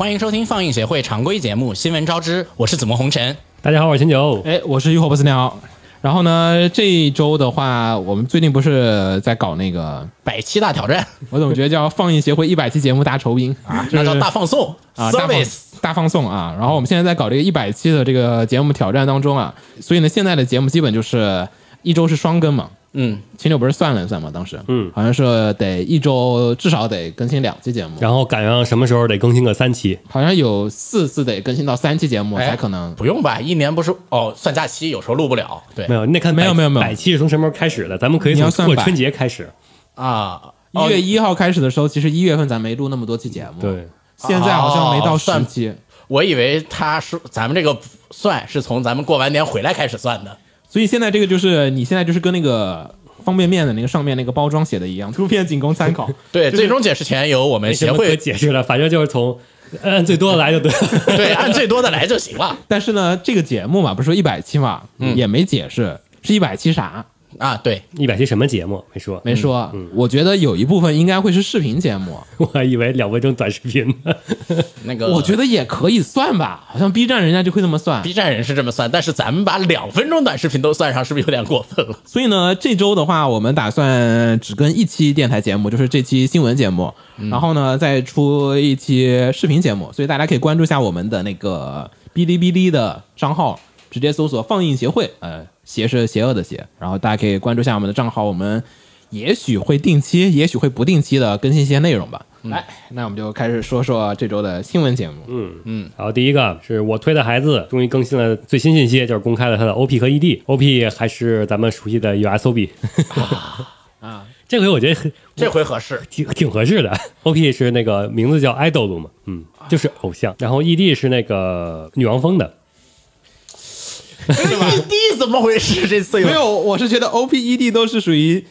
欢迎收听放映协会常规节目《新闻招之》，我是紫陌红尘。大家好，我是秦九。哎，我是浴火不死鸟。然后呢，这一周的话，我们最近不是在搞那个，百期大挑战我总觉得叫放映协会一百期节目大酬宾啊，那叫大放送啊 service。大放送啊。然后我们现在在搞这个一百期的这个节目挑战当中啊，所以呢，现在的节目基本就是一周是双更嘛。嗯，秦九不是算了一算吗，当时嗯好像是得一周至少得更新两期节目，然后赶上什么时候得更新个三期？好像有四次得更新到三期节目哎才可能。不用吧？一年不是哦，算假期有时候录不了。对没有，你得看没有没有没有百期是从什么时候开始的？咱们可以从过春节开始。啊，一月一号开始的时候，其实一月份咱没录那么多期节目，，对，现在好像没到十期。我以为他是咱们这个算是从咱们过完年回来开始算的。所以现在这个就是你现在就是跟那个方便面的那个上面那个包装写的一样，图片仅供参考。对，就是最终解释权由我们协会解释了，反正就是从按最多的来就对了。对按最多的来就行了 但是呢，这个节目嘛，不是说一百期嘛，嗯也没解释是一百期啥，啊。对，一百期什么节目没说？没说。嗯我觉得有一部分应该会是视频节目，我还以为两分钟短视频呢。那个我觉得也可以算吧，好像 B 站人家就会这么算。B 站人是这么算，但是咱们把两分钟短视频都算上，是不是有点过分了？所以呢，这周的话，我们打算只跟一期电台节目，就是这期新闻节目，嗯然后呢再出一期视频节目，所以大家可以关注一下我们的那个哔哩哔哩的账号，直接搜索“放映协会”，呃，邪是邪恶的邪，然后大家可以关注一下我们的账号，我们也许会定期，也许会不定期的更新一些内容吧。来，那我们就开始说说这周的新闻节目。嗯，然后第一个是我推的孩子终于更新了最新信息，就是公开了他的 OP 和 ED。OP 还是咱们熟悉的 USOB 啊，这回我觉得这回合适。挺挺合适的。OP 是那个名字叫 idol 嘛，嗯，就是偶像。然后 ED 是那个女王风的，这个 ED 怎么回事？这次没有，我是觉得 O P E D 都是属于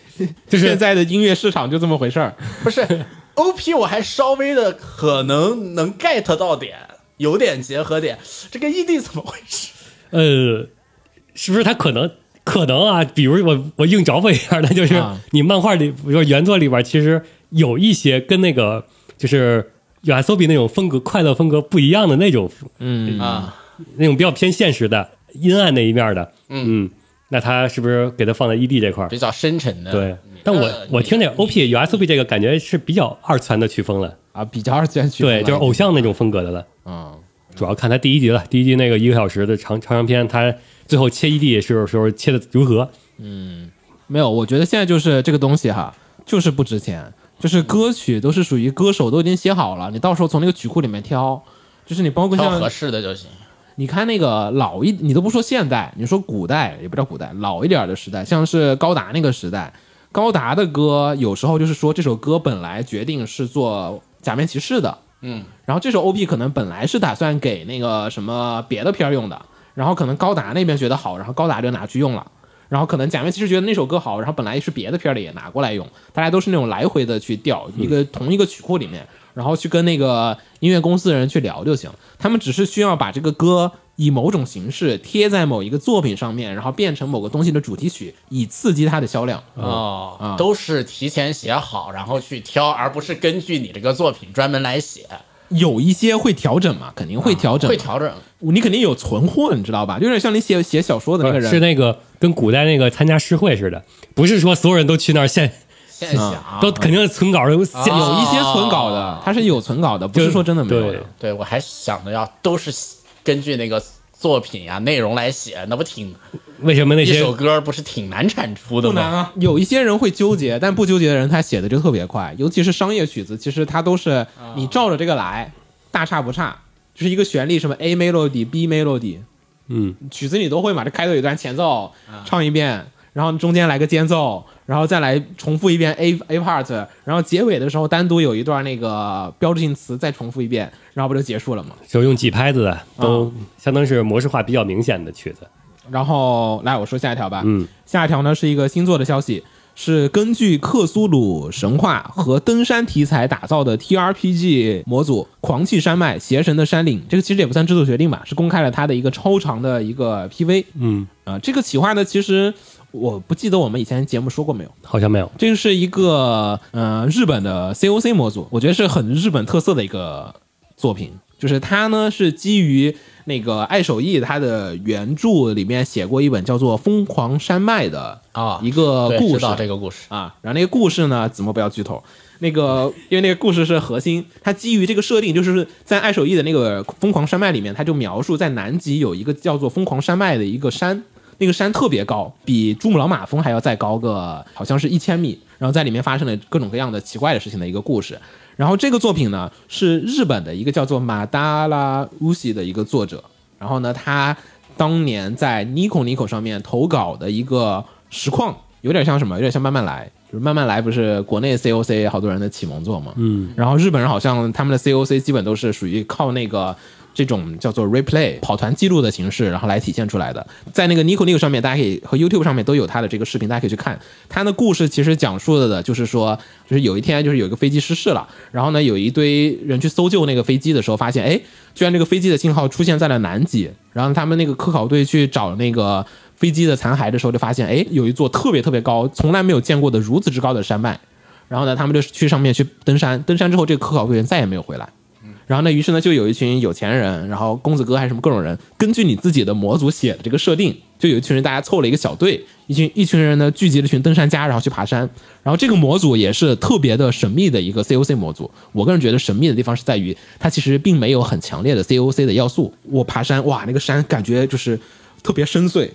就是 现在的音乐市场就这么回事儿。不是 OP，我还稍微的可能能 get 到点，有点结合点。这个 ED 怎么回事？呃，是不是他可能可能啊？比如我我硬找我一下，那就是啊你漫画里，比如说原作里边，其实有一些跟那个就是 USOB 那种风格、快乐风格不一样的那种，嗯啊，那种比较偏现实的、阴暗那一面的，嗯，那他是不是给他放在 ED 这块儿？比较深沉的。对，但我呃我听那个 OP USOB 这个感觉是比较二次元的曲风了，啊，比较二次元曲风对，就是偶像那种风格的了。嗯，主要看他第一集了，第一集那个一个小时的长长长篇，他最后切 ED 是时候切的如何？嗯没有，我觉得现在就是这个东西哈，就是不值钱，就是歌曲都是属于歌手都已经写好了，你到时候从那个曲库里面挑，就是你包括像挑合适的就行。你看那个老一，你都不说现代，你说古代也不叫古代，老一点的时代，像是高达那个时代，高达的歌有时候就是说这首歌本来决定是做假面骑士的，嗯，然后这首 OP 可能本来是打算给那个什么别的片儿用的，然后可能高达那边觉得好，然后高达就拿去用了。然后可能假面骑士觉得那首歌好，然后本来是别的片儿里也拿过来用，大家都是那种来回的去调一个同一个曲库里面，然后去跟那个音乐公司的人去聊就行。他们只是需要把这个歌以某种形式贴在某一个作品上面，然后变成某个东西的主题曲，以刺激它的销量。哦，啊都是提前写好，然后去挑，而不是根据你这个作品专门来写。有一些会调整嘛，肯定会调整，会调整。你肯定有存货，你知道吧？就有点像你写写小说的那个人，是那个跟古代那个参加诗会似的，不是说所有人都去那儿现现想都肯定是存稿都现有一些存稿的，它是有存稿的，不是说真的没有对的。对我还想着要都是根据那个作品呀、内容来写，那不挺为什么那些一首歌不是挺难产出的吗？不难啊，有一些人会纠结，但不纠结的人他写的就特别快，尤其是商业曲子，其实它都是你照着这个来，大差不差，就是一个旋律什么 A melody、B melody，嗯，曲子你都会嘛，这开头有一段前奏，唱一遍，然后中间来个间奏，然后再来重复一遍 A A part，然后结尾的时候单独有一段那个标志性词再重复一遍，然后不就结束了吗？就用几拍子的，都相当是模式化比较明显的曲子。然后来我说下一条吧，嗯，下一条呢是一个星座的消息，是根据克苏鲁神话和登山题材打造的 TRPG 模组《狂气山脉：邪神的山岭》，这个其实也不算制作决定吧，是公开了它的一个超长的一个 PV。嗯，啊、这个企划呢，其实我不记得我们以前节目说过没有。好像没有。这个是一个呃日本的 COC 模组，我觉得是很日本特色的一个作品。就是它呢是基于那个爱手艺他的原著里面写过一本叫做《疯狂山脉》的啊一个故事道这个故事，啊，然后那个故事呢，怎么不要剧透。那个，因为那个故事是核心，它基于这个设定，就是在爱手艺的那个疯狂山脉里面，它就描述在南极有一个叫做疯狂山脉的一个山，那个山特别高，比珠穆朗玛峰还要再高个，好像是一千米。然后在里面发生了各种各样的奇怪的事情的一个故事。然后这个作品呢，是日本的一个叫做马达拉乌西的一个作者，然后呢，他当年在 Nico Nico 上面投稿的一个实况，有点像什么？有点像慢慢来，就是慢慢来不是国内 COC 好多人的启蒙作嘛，嗯，然后日本人好像他们的 COC 基本都是属于靠那个。这种叫做 replay 跑团记录的形式，然后来体现出来的，在那个 Nico Nico 上面，大家可以和 YouTube 上面都有他的这个视频，大家可以去看。他的故事其实讲述的就是说，就是有一天就是有一个飞机失事了，然后呢有一堆人去搜救那个飞机的时候，发现哎，居然这个飞机的信号出现在了南极，然后他们那个科考队去找那个飞机的残骸的时候，就发现哎有一座特别特别高，从来没有见过的如此之高的山脉，然后呢他们就去上面去登山，登山之后这个科考队员再也没有回来。然后呢，于是呢，就有一群有钱人，然后公子哥还是什么各种人，根据你自己的模组写的这个设定，就有一群人，大家凑了一个小队，一群一群人呢聚集了一群登山家，然后去爬山。然后这个模组也是特别的神秘的一个 COC 模组。我个人觉得神秘的地方是在于，它其实并没有很强烈的 COC 的要素。我爬山，哇，那个山感觉就是特别深邃。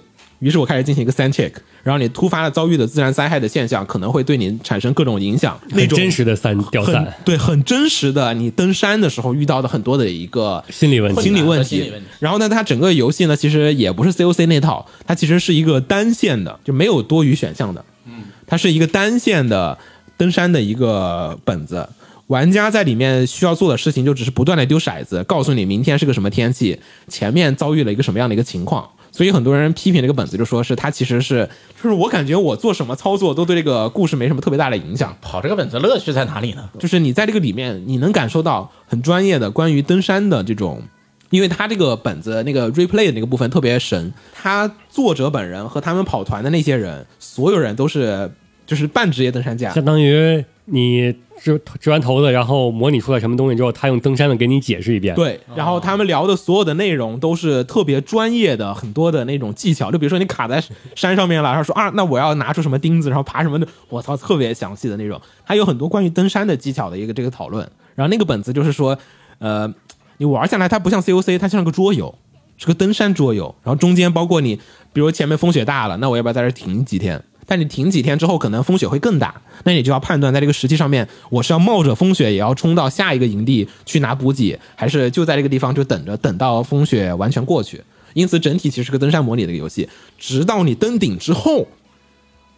于是我开始进行一个 sand check，然后你突发的遭遇的自然灾害的现象可能会对你产生各种影响，那种真实的三掉很散，对，很真实的，你登山的时候遇到的很多的一个心理问题心理问题心理问题。然后呢，它整个游戏呢，其实也不是 COC 那套，它其实是一个单线的，就没有多余选项的。嗯，它是一个单线的登山的一个本子。玩家在里面需要做的事情，就只是不断的丢骰子，告诉你明天是个什么天气，前面遭遇了一个什么样的一个情况。所以很多人批评这个本子，就说是它其实是，就是我感觉我做什么操作都对这个故事没什么特别大的影响。跑这个本子乐趣在哪里呢？就是你在这个里面，你能感受到很专业的关于登山的这种，因为他这个本子那个 replay 的那个部分特别神，他作者本人和他们跑团的那些人，所有人都是就是半职业登山家，相当于你掷掷完头子，然后模拟出来什么东西之后，他用登山的给你解释一遍。，对，然后他们聊的所有的内容都是特别专业的，很多的那种技巧。就比如说你卡在山上面了，然后说啊，那我要拿出什么钉子，然后爬什么的，我操，特别详细的那种。还有很多关于登山的技巧的一个这个讨论。然后那个本子就是说，呃，你玩下来它不像 COC，它像个桌游，是个登山桌游。然后中间包括你，比如前面风雪大了，那我要不要在这儿停几天？但你停几天之后，可能风雪会更大，那你就要判断在这个时期上面，我是要冒着风雪也要冲到下一个营地去拿补给，还是就在这个地方就等着等到风雪完全过去。因此，整体其实是个登山模拟的游戏，直到你登顶之后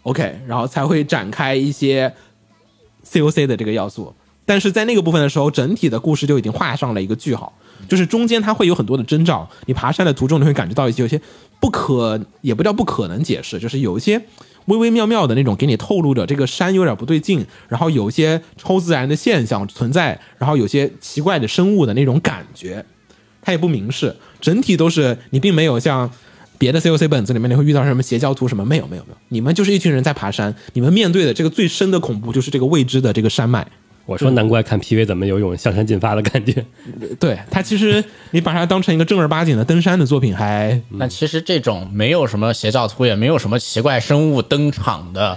，OK，然后才会展开一些 COC 的这个要素。但是在那个部分的时候，整体的故事就已经画上了一个句号，就是中间它会有很多的征兆，你爬山的途中你会感觉到一些有些不可，也不叫不可能解释，就是有一些微微妙妙的那种给你透露着这个山有点不对劲，然后有一些超自然的现象存在，然后有些奇怪的生物的那种感觉，它也不明示，整体都是你并没有像。别的 COC 本子里面你会遇到什么邪教徒什么没有没有没有，你们就是一群人在爬山，你们面对的这个最深的恐怖就是这个未知的这个山脉。我说难怪看 PV 怎么有种向山进发的感觉。对他其实 你把它当成一个正儿八经的登山的作品还，但其实这种没有什么邪教徒，也没有什么奇怪生物登场的，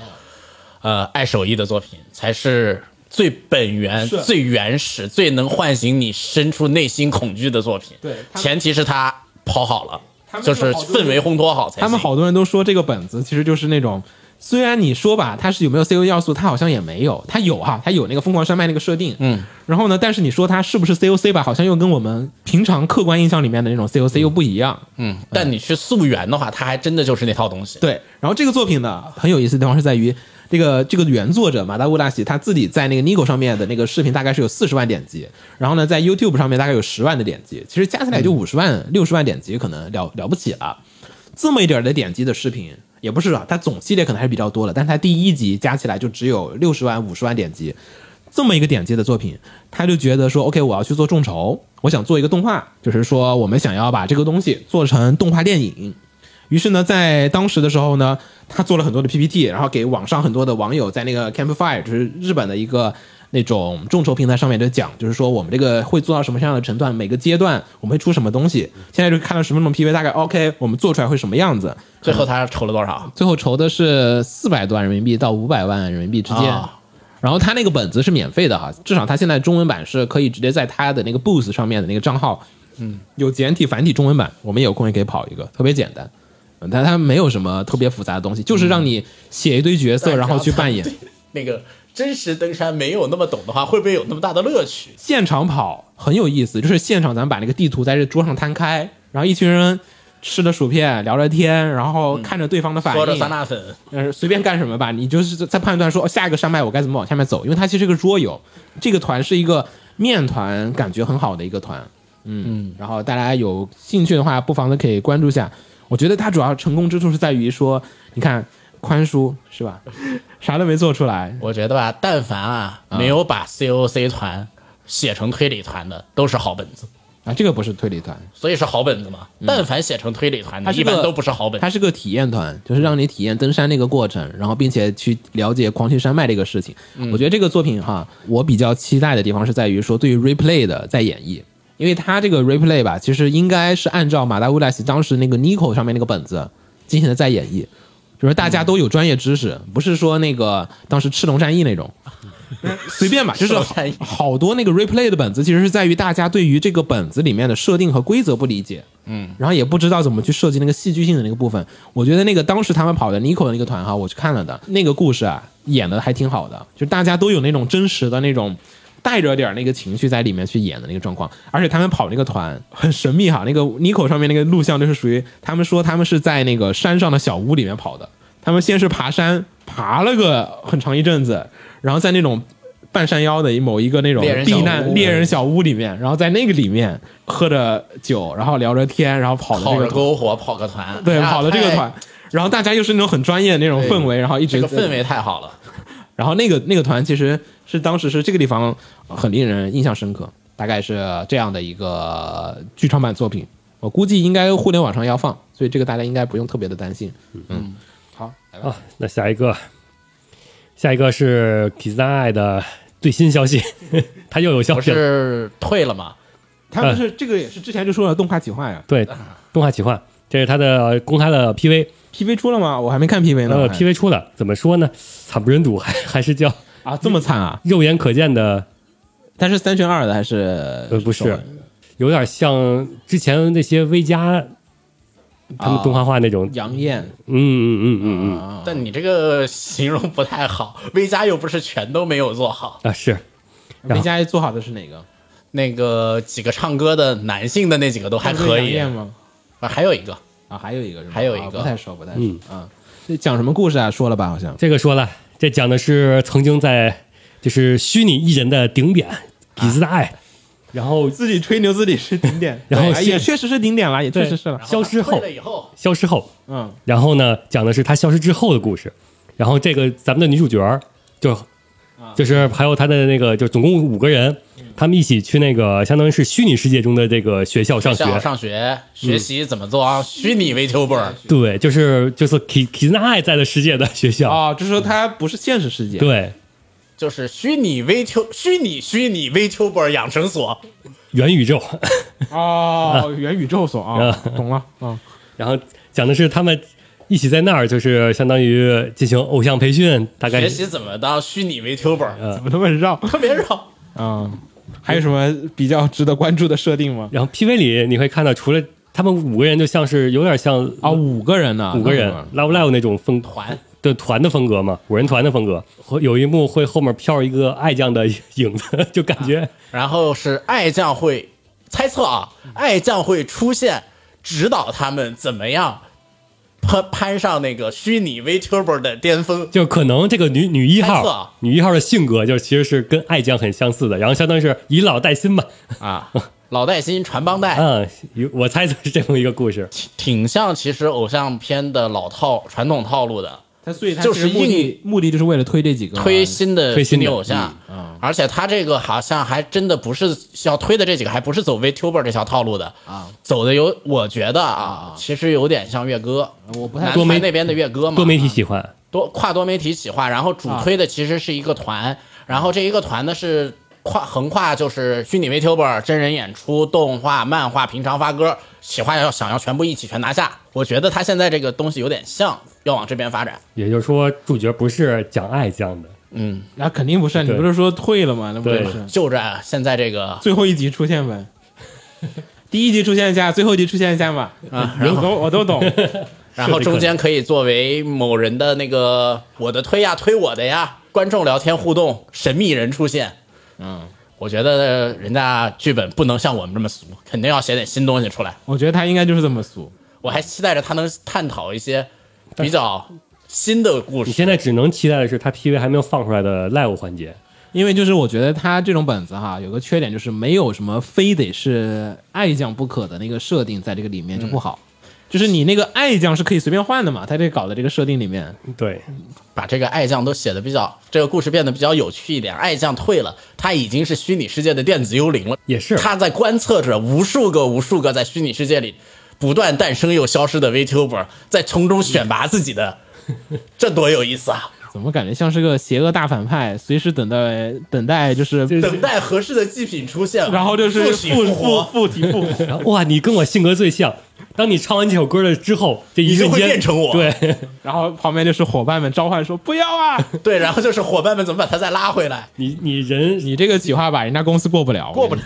呃，爱手艺的作品，才是最本源、最原始、最能唤醒你深处内心恐惧的作品。对前提是他跑好了。就是氛围烘托好才行。他们好多人都说这个本子其实就是那种，虽然你说吧，它是有没有 COC 要素，它好像也没有，它有哈，它有那个疯狂山脉那个设定，嗯，然后呢，但是你说它是不是 COC 吧，好像又跟我们平常客观印象里面的那种 COC 又不一样，嗯，但你去溯源的话，它还真的就是那套东西。对，然后这个作品呢，很有意思的地方是在于，这个这个原作者马达乌拉喜他自己在那个 Nigo 上面的那个视频大概是有四十万点击，然后呢，在 YouTube 上面大概有十万的点击，其实加起来就五十万、六十万点击，可能了了不起了。这么一点儿的点击的视频，也不是啊，它总系列可能还是比较多的，但是它第一集加起来就只有六十万、五十万点击，这么一个点击的作品，他就觉得说，OK，我要去做众筹，我想做一个动画，就是说我们想要把这个东西做成动画电影。于是呢，在当时的时候呢，他做了很多的 PPT，然后给网上很多的网友在那个 Campfire，就是日本的一个那种众筹平台上面就讲，就是说我们这个会做到什么样的程度，每个阶段我们会出什么东西。现在就看到十分钟 PV，大概 OK，我们做出来会什么样子。最后他筹了多少？最后筹的是四百多万人民币到五百万人民币之间。啊然后他那个本子是免费的哈，至少他现在中文版是可以直接在他的那个 Boost 上面的那个账号，嗯，有简体、繁体、中文版，我们有空也可以跑一个，特别简单。嗯但他没有什么特别复杂的东西，就是让你写一堆角色，然后去扮演。那个真实登山没有那么懂的话，会不会有那么大的乐趣？现场跑很有意思，就是现场咱们把那个地图在这桌上摊开，然后一群人吃着薯片聊着天，然后看着对方的反说着，酸辣粉，呃，随便干什么吧，你就是在判断说、哦下一个山脉我该怎么往下面走，因为它其实是个桌游，这个团是一个面团感觉很好的一个团，嗯，然后大家有兴趣的话，不妨的可以关注一下。我觉得它主要成功之处是在于说，你看宽叔是吧，啥都没做出来，我觉得吧，但凡啊没有把 COC 团写成推理团的，都是好本子，啊，这个不是推理团，所以是好本子嘛。但凡写成推理团的，一般都不是好本子。它是个体验团，就是让你体验登山那个过程，然后并且去了解狂群山脉这个事情。我觉得这个作品哈，我比较期待的地方是在于说对于 replay 的在演绎，因为它这个 replay 吧，其实应该是按照马达乌拉斯当时那个 Nico 上面那个本子进行的再演绎，就是大家都有专业知识，不是说那个当时赤龙战役那种。随便吧，就是好多那个 replay 的本子，其实是在于大家对于这个本子里面的设定和规则不理解，嗯，然后也不知道怎么去设计那个戏剧性的那个部分。我觉得那个当时他们跑的 Nico 的那个团哈，我去看了的那个故事啊，演的还挺好的，就大家都有那种真实的那种。带着点儿那个情绪在里面去演的那个状况，而且他们跑那个团很神秘哈，那个 Nico 上面那个录像就是属于他们说他们是在那个山上的小屋里面跑的，他们先是爬山，爬了个很长一阵子，然后在那种半山腰的某一个那种避难猎人小屋里面，然后在那个里面喝着酒，然后聊着天，然后跑的这跑个着篝火跑个团，对跑的这个，团，然后大家又是那种很专业的那种氛围，然后一直这个氛围太好了。然后那个那个团其实是当时是这个地方很令人印象深刻，大概是这样的一个剧场版作品。我估计应该互联网上要放，所以这个大家应该不用特别的担心。嗯，好，来吧。啊，那下一个，下一个是 k i z a i 的最新消息，他又有消息了。是退了吗？他们是这个也是之前就说了动画企划呀对，动画企划，这是他的公开的 PV，，PV 出了吗？我还没看 PV 呢。呃，PV 出了，怎么说呢？惨不忍睹，还还是叫啊，这么惨啊？肉眼可见的，但是三选二的还是？呃，不是，有点像之前那些 V 加他们动画化那种，杨艳嗯嗯嗯嗯嗯但你这个形容不太好，V 加又不是全都没有做好。啊是，然后梅佳做好的是哪个？那个几个唱歌的男性的那几个都还可以，杨艳吗？啊，还有一个啊，还有一个是吗？还有一个啊不太熟，不太熟嗯啊。这讲什么故事啊？说了吧，好像这个说了，这讲的是曾经在就是虚拟艺人的顶点痞子的爱，然后 自己吹牛自己是顶点，然后也确实是顶点了，也确实是了。消失后消失后，嗯，然后呢，讲的是他消失之后的故事。然后这个咱们的女主角儿就就是还有他的那个，就总共五个人，他们一起去那个相当于是虚拟世界中的这个学校上学。上上学学习怎么做啊虚拟 VTuber，对，就是就是 K K 爱在的世界的学校。啊，就是说它不是现实世界，对，就是虚拟 VTu 虚拟虚拟 VTuber 养成所。元宇宙。哦，元宇宙所啊，懂了啊。然后讲的是他们一起在那儿，就是相当于进行偶像培训，大概学习怎么当虚拟 VTuber，、怎么那么绕特别绕。啊？还有什么比较值得关注的设定吗？然后 PV 里你会看到，除了他们五个人就像是有点像啊，五个人呢，五个人 Love Live 那种风团的团的风格嘛，五人团的风格。会有一幕会后面飘一个爱酱的影子，就感觉然后是爱将会猜测啊，爱将会出现，指导他们怎么样攀攀上那个虚拟 VTuber 的巅峰。就可能这个女女一号，女一号的性格就其实是跟爱酱很相似的，然后相当于是以老带新吧。啊，老带新传帮带，嗯，有我猜测是这么一个故事。挺像其实偶像片的老套传统套路的，他所以他就是目的硬目的就是为了推这几个推新的推新的偶像。而且他这个好像还真的不是要推的这几个，还不是走 VTuber 这条套路的啊，走的有我觉得啊，其实有点像月哥，我不太南多媒团那边的月哥嘛，多媒体喜欢，多跨多媒体企划，然后主推的其实是一个团，然后这一个团呢是跨横跨就是虚拟 VTuber、真人演出、动画、漫画、平常发歌，企划要想要全部一起全拿下。我觉得他现在这个东西有点像要往这边发展。也就是说主角不是讲爱酱的。嗯，那肯定不是，你不是说退了吗？那不就是就着现在这个最后一集出现呗？第一集出现一下，最后一集出现一下嘛？啊，我都我都懂。然后中间可以作为某人的那个我的推呀推我的呀，观众聊天互动，神秘人出现。嗯，我觉得人家剧本不能像我们这么俗，肯定要写点新东西出来。我觉得他应该就是这么俗。我还期待着他能探讨一些比较新的故事。你现在只能期待的是他 TV 还没有放出来的 live 环节。因为就是我觉得他这种本子哈，有个缺点就是没有什么非得是爱将不可的那个设定在这个里面就不好。就是你那个爱将是可以随便换的嘛，他这搞的这个设定里面，对，把这个爱将都写的比较，这个故事变得比较有趣一点。爱将退了，他已经是虚拟世界的电子幽灵了，也是他在观测着无数个、无数个在虚拟世界里不断诞生又消失的 VTuber，在从中选拔自己的，这多有意思啊！怎么感觉像是个邪恶大反派，随时等待等待就是，等待合适的祭品出现，然后就是附体附附复活，附体复活。哇，你跟我性格最像。当你唱完这首歌了之后，这一你就会瞬间变成我对，然后旁边就是伙伴们召唤说不要啊！对，然后就是伙伴们怎么把他再拉回来？你你人你这个企划把人家公司过不了，过不了。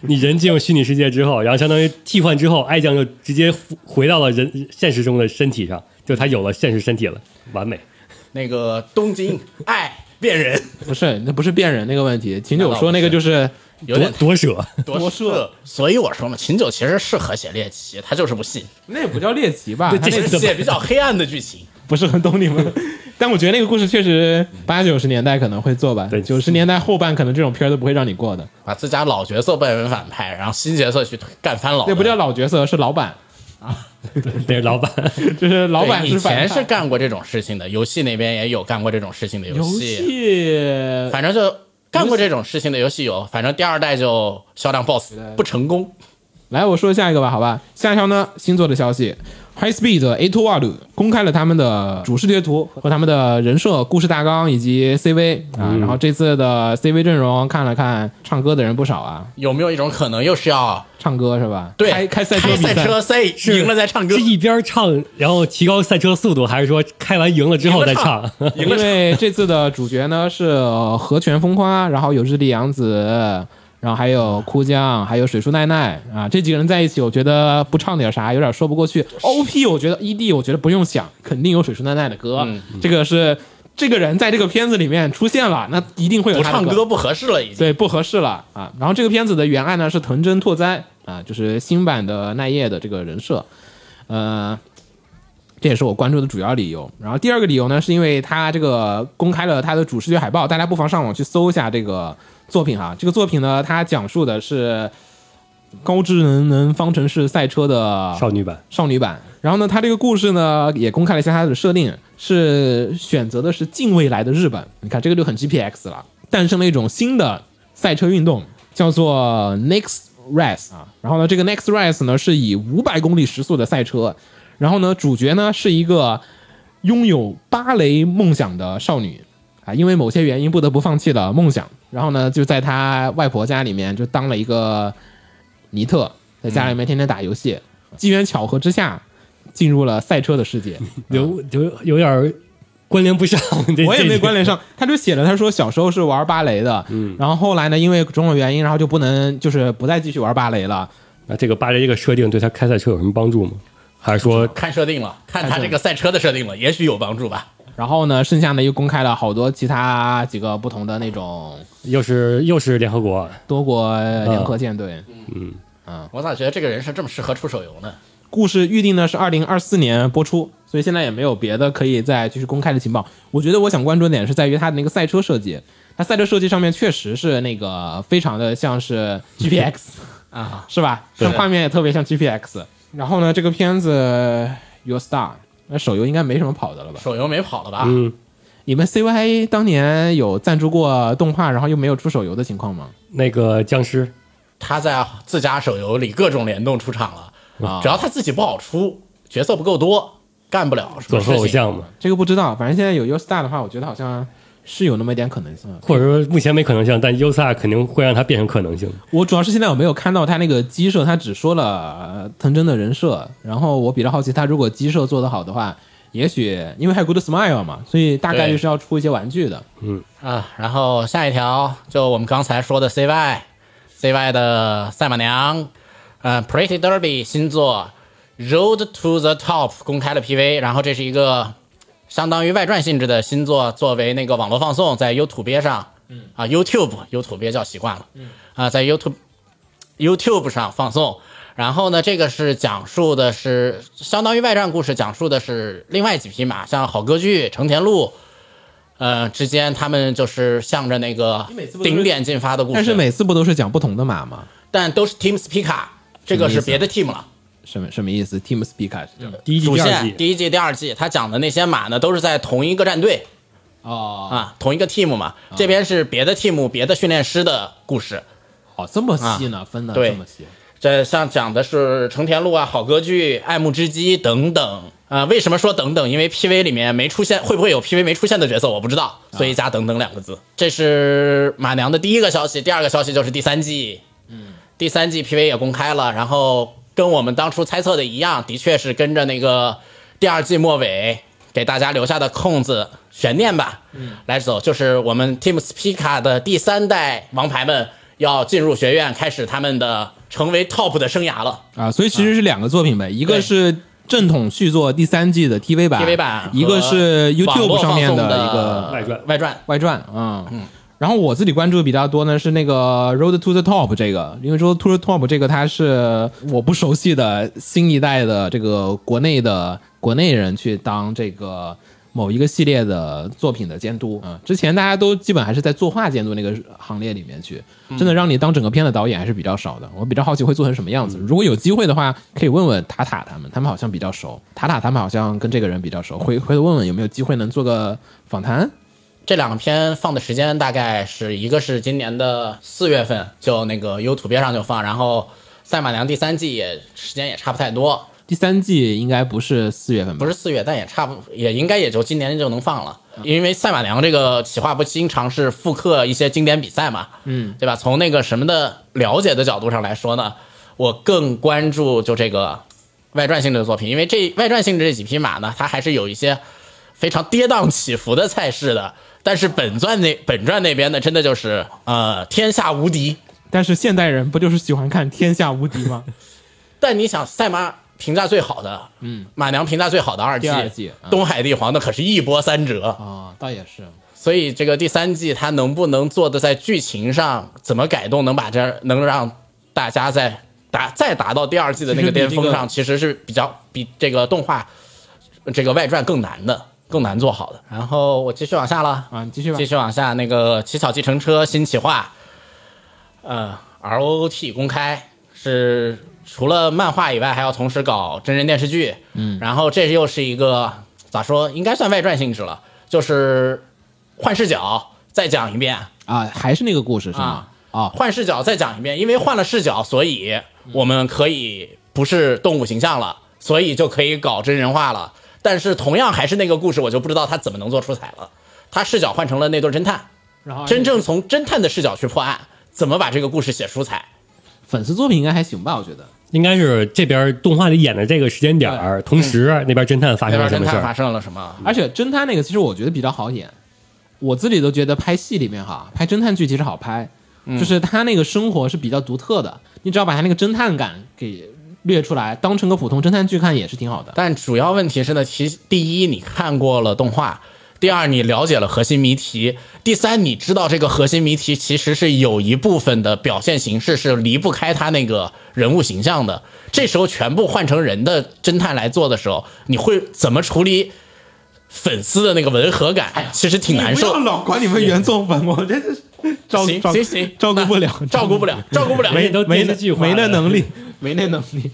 你人进入虚拟世界之后，然后相当于替换之后，爱酱就直接回到了人现实中的身体上，就他有了现实身体了，完美。那个东京爱变人，不是，那不是变人那个问题。秦九说那个就是有点夺舍，夺舍，所以我说嘛，秦九其实适合写猎奇，他就是不信，那也不叫猎奇吧？对这是写比较黑暗的剧情。不是很懂你们。但我觉得那个故事确实八九十年代可能会做吧，对九十年代后半可能这种片儿都不会让你过的。把自家老角色扮成反派，然后新角色去干翻老的。那不叫老角色，是老板，对老板，就是老板对以前是干过这种事情的，游戏那边也有干过这种事情的游游戏，戏，反正就干过这种事情的游戏有，反正第二代就销量 BOSS 不成功。来，我说下一个吧，好吧。下一条呢，星座的消息，High Speed A to w 公开了他们的主视觉图和他们的人设、故事大纲以及 CV 啊。然后这次的 CV 阵容看了看，唱歌的人不少啊，有没有一种可能，又是要唱歌是吧？对开开赛车开比赛赛车赛赢了再唱歌是？一边唱然后提高赛车速度，还是说开完赢了之后再唱？因赢了唱为这次的主角呢是呃河泉风花，然后有日笠阳子，然后还有哭江，还有水树奈奈啊，这几个人在一起，我觉得不唱点啥有点说不过去。OP 我觉得 ED 我觉得不用想，肯定有水树奈奈的歌，嗯这个是这个人在这个片子里面出现了，那一定会有不唱歌不合适了，已经。对，不合适了啊。然后这个片子的原案呢是藤真拓哉啊，就是新版的奈叶的这个人设，呃，这也是我关注的主要理由。然后第二个理由呢，是因为他这个公开了他的主视觉海报，大家不妨上网去搜一下这个作品哈。这个作品呢，它讲述的是高智能能方程式赛车的少女版，少女版。然后呢，它这个故事呢也公开了一下它的设定，是选择的是近未来的日本。你看这个就很 GPX 了，诞生了一种新的赛车运动，叫做 Next Race 啊。然后呢，这个 Next Race 呢是以五百公里时速的赛车，然后呢，主角呢是一个拥有芭蕾梦想的少女啊，因为某些原因不得不放弃了梦想，然后呢就在他外婆家里面就当了一个尼特，在家里面天天打游戏，机缘巧合之下进入了赛车的世界。有有有点儿关联不上。我也没关联。上，他就写了，他说小时候是玩芭蕾的，嗯，然后后来呢，因为种种原因，然后就不能就是不再继续玩芭蕾了，那这个芭蕾这个设定对他开赛车有什么帮助吗？还是说看设定了，看他这个赛车的设定了，也许有帮助吧。然后呢，剩下呢又公开了好多其他几个不同的那种又是又是联合国？多国联合舰队。嗯我咋觉得这个人是这么适合出手游呢？故事预定呢是二零二四年播出，所以现在也没有别的可以再继续公开的情报。我觉得我想关注的点是在于它的那个赛车设计，它赛车设计上面确实是那个非常的像是 GPX 啊，是吧？这画面也特别像 GPX。然后呢，这个片子 Your Star，那手游应该没什么跑的了吧？手游没跑了吧？嗯，你们 CY 当年有赞助过动画，然后又没有出手游的情况吗？那个僵尸他在自家手游里各种联动出场了，啊只要他自己不好出，角色不够多，干不了什么事情。偶像嘛，这个不知道，反正现在有 Your Star 的话，我觉得好像是有那么一点可能性。或者说目前没可能性，但优萨肯定会让它变成可能性。我主要是现在我没有看到他那个机设，他只说了呃藤真的人设，然后我比较好奇，他如果机设做得好的话，也许因为还有 Good Smile 嘛，所以大概率是要出一些玩具的。嗯啊，然后下一条就我们刚才说的 CY，CY 的赛马娘，呃，Pretty Derby 新作 Road to the Top 公开了 PV，然后这是一个相当于外传性质的新作，作为那个网络放送在 YouTube 上，嗯啊 YouTube YouTube 叫习惯了，嗯啊在 YouTube YouTube 上放送。然后呢，这个是讲述的是相当于外传故事，讲述的是另外几匹马，像好歌剧、成田路，呃之间他们就是向着那个顶点进发的故事，但是每次不都是讲不同的马吗？但都是 Team Spica，这个是别的 team 了。什么什么意思？Team Speaker 是这样第一季、主第二季，第一季、第二季，他讲的那些马呢，都是在同一个战队哦啊，同一个 team 嘛。这边是别的 team、别的训练师的故事。哦，这么细呢，分的对这么细。这像讲的是成田路啊、好歌剧、爱慕之基等等啊、为什么说等等？因为 PV 里面没出现，会不会有 PV 没出现的角色我不知道，所以加等等两个字。这是马娘的第一个消息，第二个消息就是第三季，嗯，第三季 PV 也公开了，然后跟我们当初猜测的一样，的确是跟着那个第二季末尾给大家留下的空子悬念吧，嗯，来走，就是我们 Team Spica 的第三代王牌们要进入学院，开始他们的成为 Top 的生涯了。啊，所以其实是两个作品呗，一个是正统续作第三季的 TV 版 TV 版一个是 YouTube 上面的一个外传。外传，外传，嗯然后我自己关注比较多呢是那个 Road to the Top 这个，因为 Road to the Top 这个它是我不熟悉的新一代的这个国内的国内人去当这个某一个系列的作品的监督啊、嗯之前大家都基本还是在作画监督那个行列里面去，真的让你当整个片的导演还是比较少的。我比较好奇会做成什么样子。如果有机会的话，可以问问塔塔他们，他们好像比较熟。塔塔他们好像跟这个人比较熟，回回头问问有没有机会能做个访谈。这两篇放的时间大概是一个是今年的四月份，就那个 YouTube 上就放，然后赛马娘第三季也时间也差不太多，第三季应该不是四月份吧？不是四月，但也差不也应该也就今年就能放了，因为赛马娘这个企划不经常是复刻一些经典比赛嘛，嗯，对吧？从那个什么的了解的角度上来说呢，我更关注就这个外传性质的作品，因为这外传性质这几匹马呢，它还是有一些非常跌宕起伏的赛事的。但是本传那本传那边呢，真的就是呃天下无敌。但是现代人不就是喜欢看天下无敌吗？但你想，赛马评价最好的，嗯，马娘评价最好的二季，第二季嗯东海帝皇那可是一波三折。啊，倒也是。所以这个第三季它能不能做的在剧情上怎么改动，能把这能让大家在达再达到第二季的那个巅峰上，其实是比较比这个动画这个外传更难的，更难做好的。然后我继续往下了，啊，你继续吧继。续往下，那个乞巧计程车新企划，呃，R O T 公开是除了漫画以外，还要同时搞真人电视剧。嗯，然后这又是一个咋说，应该算外传性质了，就是换视角再讲一遍，啊，还是那个故事是吗？啊，换视角再讲一遍，因为换了视角，所以我们可以不是动物形象了，所以就可以搞真人化了。但是同样还是那个故事，我就不知道他怎么能做出彩了。他视角换成了那对侦探，然后真正从侦探的视角去破案，怎么把这个故事写出彩？粉丝作品应该还行吧？我觉得。应该是这边动画里演的这个时间点儿，同时那边侦探发生了什么事儿发？生了什么？而且侦探那个，其实我觉得比较好演。我自己都觉得拍戏里面哈，拍侦探剧其实好拍。就是他那个生活是比较独特的。你只要把他那个侦探感给略出来，当成个普通侦探剧看也是挺好的。但主要问题是呢，其第一你看过了动画，第二你了解了核心谜题，第三你知道这个核心谜题其实是有一部分的表现形式是离不开他那个人物形象的。这时候全部换成人的侦探来做的时候，你会怎么处理粉丝的那个违和感？其实挺难受。老管你们原作粉，我真的是 照照行行行，照顾不了，照顾不了，照顾不了。没没那电视剧化没那能力，没那能力。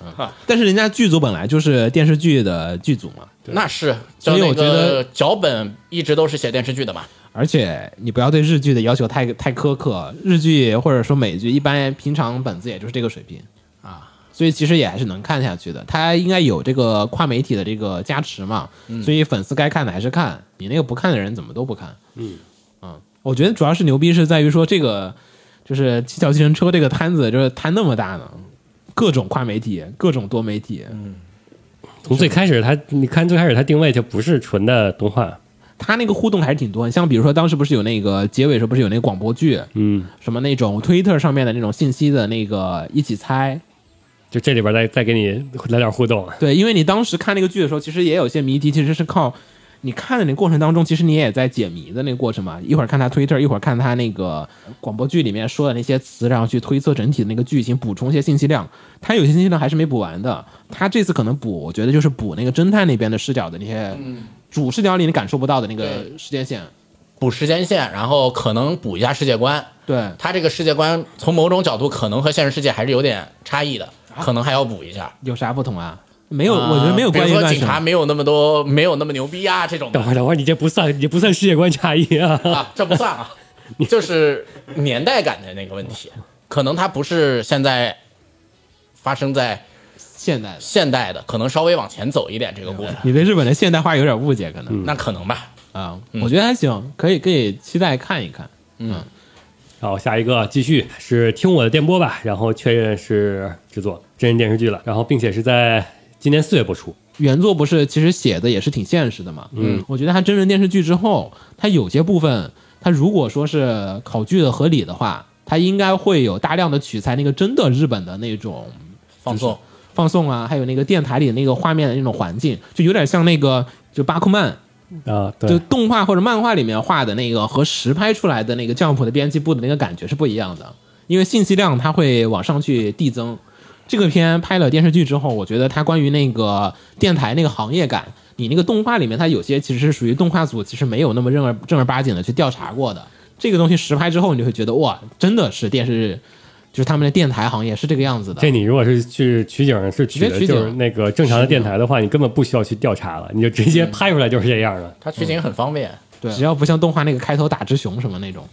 但是人家剧组本来就是电视剧的剧组嘛，那是，所以我觉得脚本一直都是写电视剧的嘛。而且你不要对日剧的要求太太苛刻，日剧或者说美剧一般平常本子也就是这个水平啊，所以其实也还是能看下去的。它应该有这个跨媒体的这个加持嘛，所以粉丝该看的还是看，你那个不看的人怎么都不看。嗯我觉得主要是牛逼是在于说这个就是七巧计程车这个摊子就是摊那么大呢，各种跨媒体，各种多媒体，嗯从最开始他，你看最开始他定位就不是纯的动画，它那个互动还是挺多。像比如说当时不是有那个结尾时候不是有那个广播剧，嗯，什么那种推特上面的那种信息的那个一起猜。就这里边再再给你来点互动，对，因为你当时看那个剧的时候，其实也有些谜题，其实是靠你看的那个过程当中，其实你也在解谜的那个过程嘛。一会儿看他推特，一会儿看他那个广播剧里面说的那些词，然后去推测整体的那个剧情，补充一些信息量。他有些信息量还是没补完的。他这次可能补，我觉得就是补那个侦探那边的视角的那些主视角里你感受不到的那个时间线。补时间线，然后可能补一下世界观。对，他这个世界观从某种角度可能和现实世界还是有点差异的，可能还要补一下。有啥不同啊？没有，我觉得没有呃比如说警察没有那么多，没有那么牛逼啊，这种等会儿等会儿，你这不算你不算世界观差异啊，啊，这不算啊，就是年代感的那个问题，可能它不是现在发生在现代的。现代的，可能稍微往前走一点这个故事，你对日本的现代化有点误解，可能。那可能吧。啊、我觉得还行，可以可以期待看一看。嗯。好，下一个继续是听我的电波吧，然后确认是制作真人电视剧了，然后并且是在今年四月播出。原作不是其实写的也是挺现实的嘛。嗯，我觉得它真人电视剧之后，它有些部分，它如果说是考据的合理的话，它应该会有大量的取材那个真的日本的那种放送放送啊，还有那个电台里那个画面的那种环境，就有点像那个就巴库曼，啊，就对，动画或者漫画里面画的那个和实拍出来的那个降谱的编辑部的那个感觉是不一样的，因为信息量它会往上去递增。这个片拍了电视剧之后，我觉得它关于那个电台那个行业感，你那个动画里面它有些其实是属于动画组其实没有那么正儿正儿八经的去调查过的。这个东西实拍之后，你就会觉得哇，真的是电视，就是他们的电台行业是这个样子的。这你如果是去取景是取直接取景的就是那个正常的电台的话，你根本不需要去调查了，你就直接拍出来就是这样的。它取景很方便，对，只要不像动画那个开头打只熊什么那种，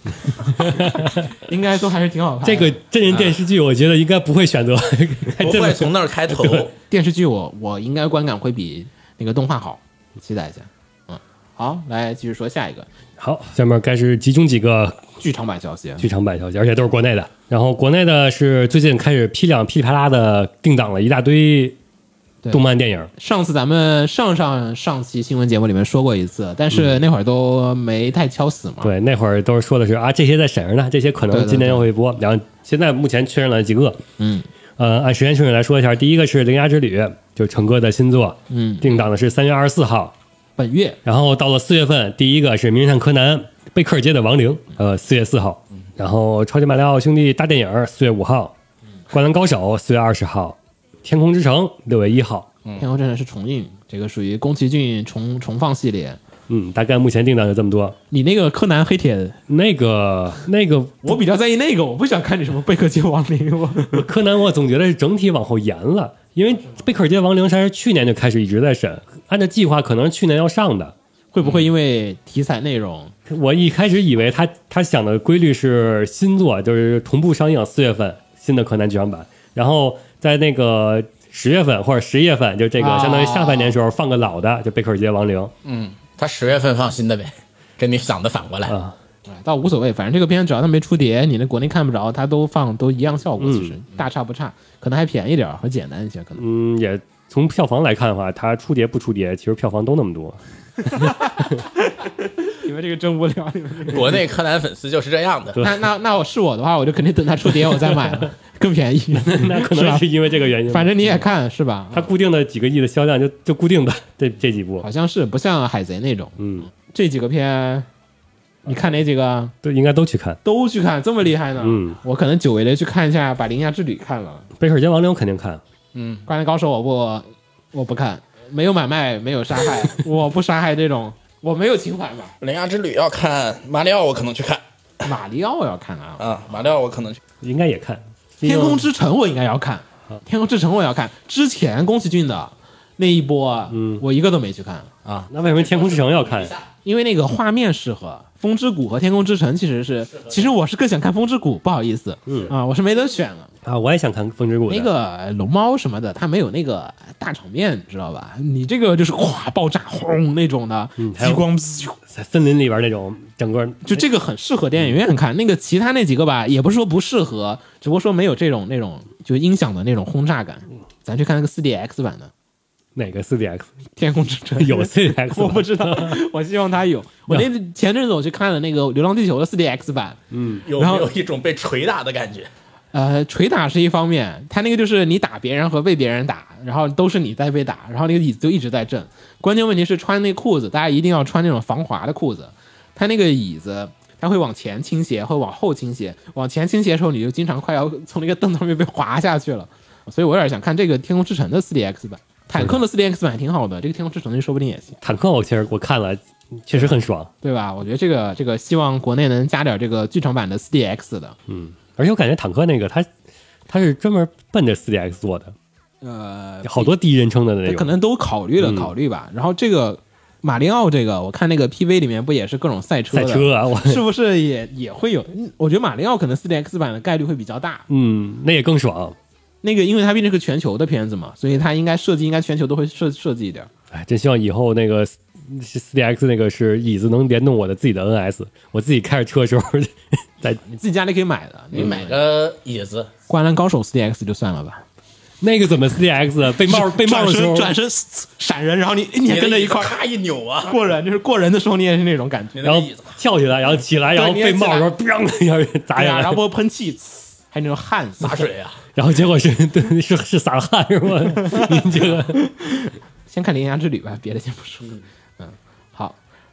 应该都还是挺好看的。这个真人电视剧，我觉得应该不会选择 不会从那儿开头。电视剧我我应该观感会比那个动画好，期待一下。嗯，好，来继续说下一个好。下面开始集中几个剧场版消息。剧场版消息，而且都是国内的。然后国内的是最近开始批量噼里啪啦的定档了一大堆对动漫电影，上次咱们上上上期新闻节目里面说过一次，但是那会儿都没太敲死嘛。对，那会儿都是说的是啊，这些在审着呢，这些可能今年又会播。然后现在目前确认了几个，嗯，呃，按时间顺序来说一下，第一个是《铃芽之旅》，就是成哥的新作，嗯，定档的是三月二十四号。本月。然后到了四月份，第一个是《名侦探柯南：贝克尔街的亡灵》，呃，四月四号。然后《超级马里奥兄弟》大电影四月五号，《灌篮高手》四月二十号，《天空之城》六月一号。天空之城是重映，这个属于宫崎骏重重放系列。嗯，大概目前定档就这么多。你那个柯南黑铁，那个那个我比较在意那个，我不想看你什么贝克街亡灵。我柯南，我总觉得是整体往后延了，因为《贝克尔街亡灵》它是去年就开始一直在审，按照计划可能是去年要上的。会不会因为题材内容？我一开始以为他他想的规律是新作，就是同步上映，四月份新的柯南剧场版，然后在那个十月份或者十一月份，就这个哦相当于下半年时候放个老的，就贝克尔街亡灵嗯，他十月份放新的呗，跟你想的反过来。啊，哎倒无所谓，反正这个片只要它没出碟，你那国内看不着，它都放都一样效果，其实大差不差，可能还便宜点儿和简单一些，可能。嗯，也从票房来看的话，它出碟不出碟，其实票房都那么多。你们这个真无聊。你们这个国内柯南粉丝就是这样的。那那那我是我的话，我就肯定等它出碟我再买了，更便宜。那可能是因为这个原因。反正你也看是吧？它固定的几个亿的销量就就固定的这这几部好，像是不像海贼那种。嗯，这几个片，你看哪几个？都应该都去看。都去看，这么厉害呢？嗯，我可能久违的去看一下，把《铃芽之旅》看了，贝克街亡灵肯定看，《嗯灌篮高手》我不我不看，没有买卖，没有杀害，我不杀害这种，我没有情怀嘛。《铃芽之旅》要看，马里奥我可能去看马里奥要看啊，啊，马里奥我可能去。应该也看。《天空之城》我应该要看，《天空之城》我要看。之前宫崎骏的那一波，嗯我一个都没去看啊，那为什么天空之城要看？因为那个画面适合。风之谷和天空之城其实是，其实我是更想看风之谷，不好意思，嗯啊，我是没得选了。啊，我也想看风之谷那个龙猫什么的，它没有那个大场面，知道吧？你这个就是哗爆炸轰那种的，嗯激光在森林里边那种整个就这个很适合电影院看。那个其他那几个吧，也不是说不适合，只不过说没有这种那种就音响的那种轰炸感。咱去看那个四 D X 版的哪个四 D X？《天空之城》有四 D X？我不知道，我希望它有。我那前阵子我去看了那个《流浪地球》的四 D X 版，有然后没有一种被捶打的感觉？呃，捶打是一方面，它那个就是你打别人和被别人打，然后都是你在被打，然后那个椅子就一直在震。关键问题是穿那裤子，大家一定要穿那种防滑的裤子。它那个椅子它会往前倾斜，会往后倾斜。往前倾斜的时候，你就经常快要从那个凳子上面被滑下去了。所以我有点想看这个《天空之城》的 4DX 版，坦克的 4DX 版挺好的，这个《天空之城》说不定也行，坦克，我其实我看了，确实很爽。对吧？我觉得这个这个希望国内能加点这个剧场版的 4DX 的。而且我感觉坦克那个它它是专门奔着四 D X 做的，呃，好多第一人称的那种。可能都考虑了嗯考虑吧。然后这个马里奥这个，我看那个 PV 里面不也是各种赛车的，赛车啊，我 是不是也也会有？嗯我觉得马里奥可能四 D X 版的概率会比较大。嗯，那也更爽。那个，因为它毕竟是全球的片子嘛，所以它应该设计应该全球都会设设计一点。哎，真希望以后那个四 4DX 那个是椅子能联动我的自己的 NS，我自己开着车的时候在你自己家里可以买的，你买个椅子，《灌篮高手》4DX 就算了吧。那个怎么 CDX 被帽被帽的时候，转身闪人，然后你你也跟着一块咔一扭啊，过人，就是过人的时候你也是那种感觉。然后跳起来，然后起来，然后被帽的时候，砰一下砸下对啊，然后喷气，还有那种汗洒水啊，然后结果是对是是洒了汗是吗？你这个 先看《铃芽之旅》吧，别的先不说。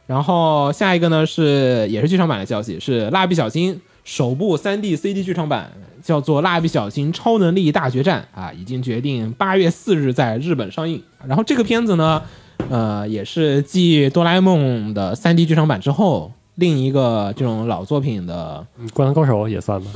然后下一个呢是也是剧场版的消息，是《蜡笔小新》首部 3D CD 剧场版，叫做《蜡笔小新超能力大决战》啊，已经决定八月四日在日本上映。然后这个片子呢，呃，也是继《哆啦 A 梦》的 3D 剧场版之后，另一个这种老作品的灌篮高手也算吧。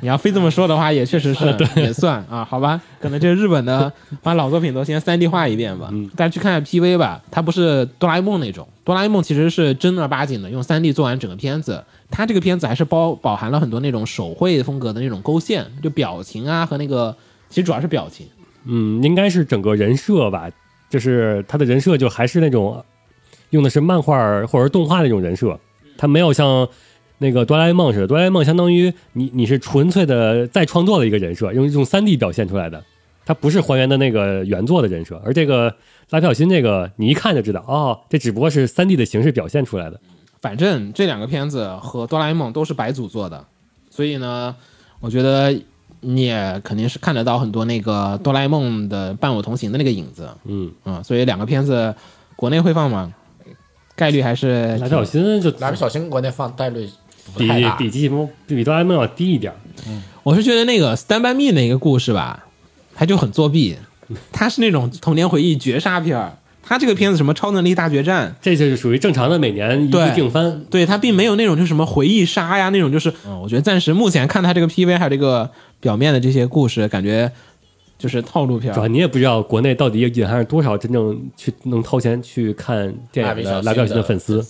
你要非这么说的话，也确实是也算啊，好吧，可能这日本的把老作品都先 3D 化一遍吧。嗯大家去看下 PV 吧，它不是哆啦 A 梦那种，哆啦 A 梦其实是正儿八经的用三 D 做完整个片子，它这个片子还是包饱含了很多那种手绘风格的那种勾线，就表情啊和那个，其实主要是表情。嗯，应该是整个人设吧，就是他的人设就还是那种用的是漫画或者动画那种人设，他没有像那个哆啦 A 梦似的，哆啦 A 梦相当于你你是纯粹的再创作的一个人设，用用三 D 表现出来的，它不是还原的那个原作的人设，而这个蜡笔小新这个你一看就知道，哦，这只不过是三 D 的形式表现出来的。反正这两个片子和哆啦 A 梦都是白组做的，所以呢，我觉得你也肯定是看得到很多那个哆啦 A 梦的伴我同行的那个影子。嗯，嗯，所以两个片子国内会放吗？概率还是蜡笔小新就蜡笔小新国内放概率比比太大，比哆啦 A 梦要低一点儿。我是觉得那个《Stand by Me》那个故事吧，它就很作弊，他是那种童年回忆绝杀片儿。他这个片子什么超能力大决战，这就是属于正常的每年一定番。对他并没有那种就什么回忆杀呀那种，就是嗯，我觉得暂时目前看他这个 PV 还有这个表面的这些故事，感觉就是套路片儿。主要你也不知道国内到底隐含着多少真正去能掏钱去看电影的蜡笔小新的粉丝。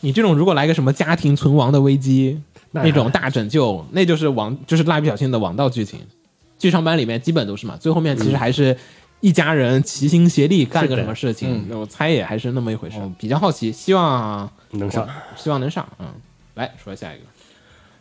你这种如果来个什么家庭存亡的危机那那种大拯救，那就是王就是蜡笔小新的王道剧情。剧场版里面基本都是嘛，最后面其实还是一家人齐心协力干个什么事情，我猜也还是那么一回事。比较好奇，希望能上，希望能上。嗯，来说下一个，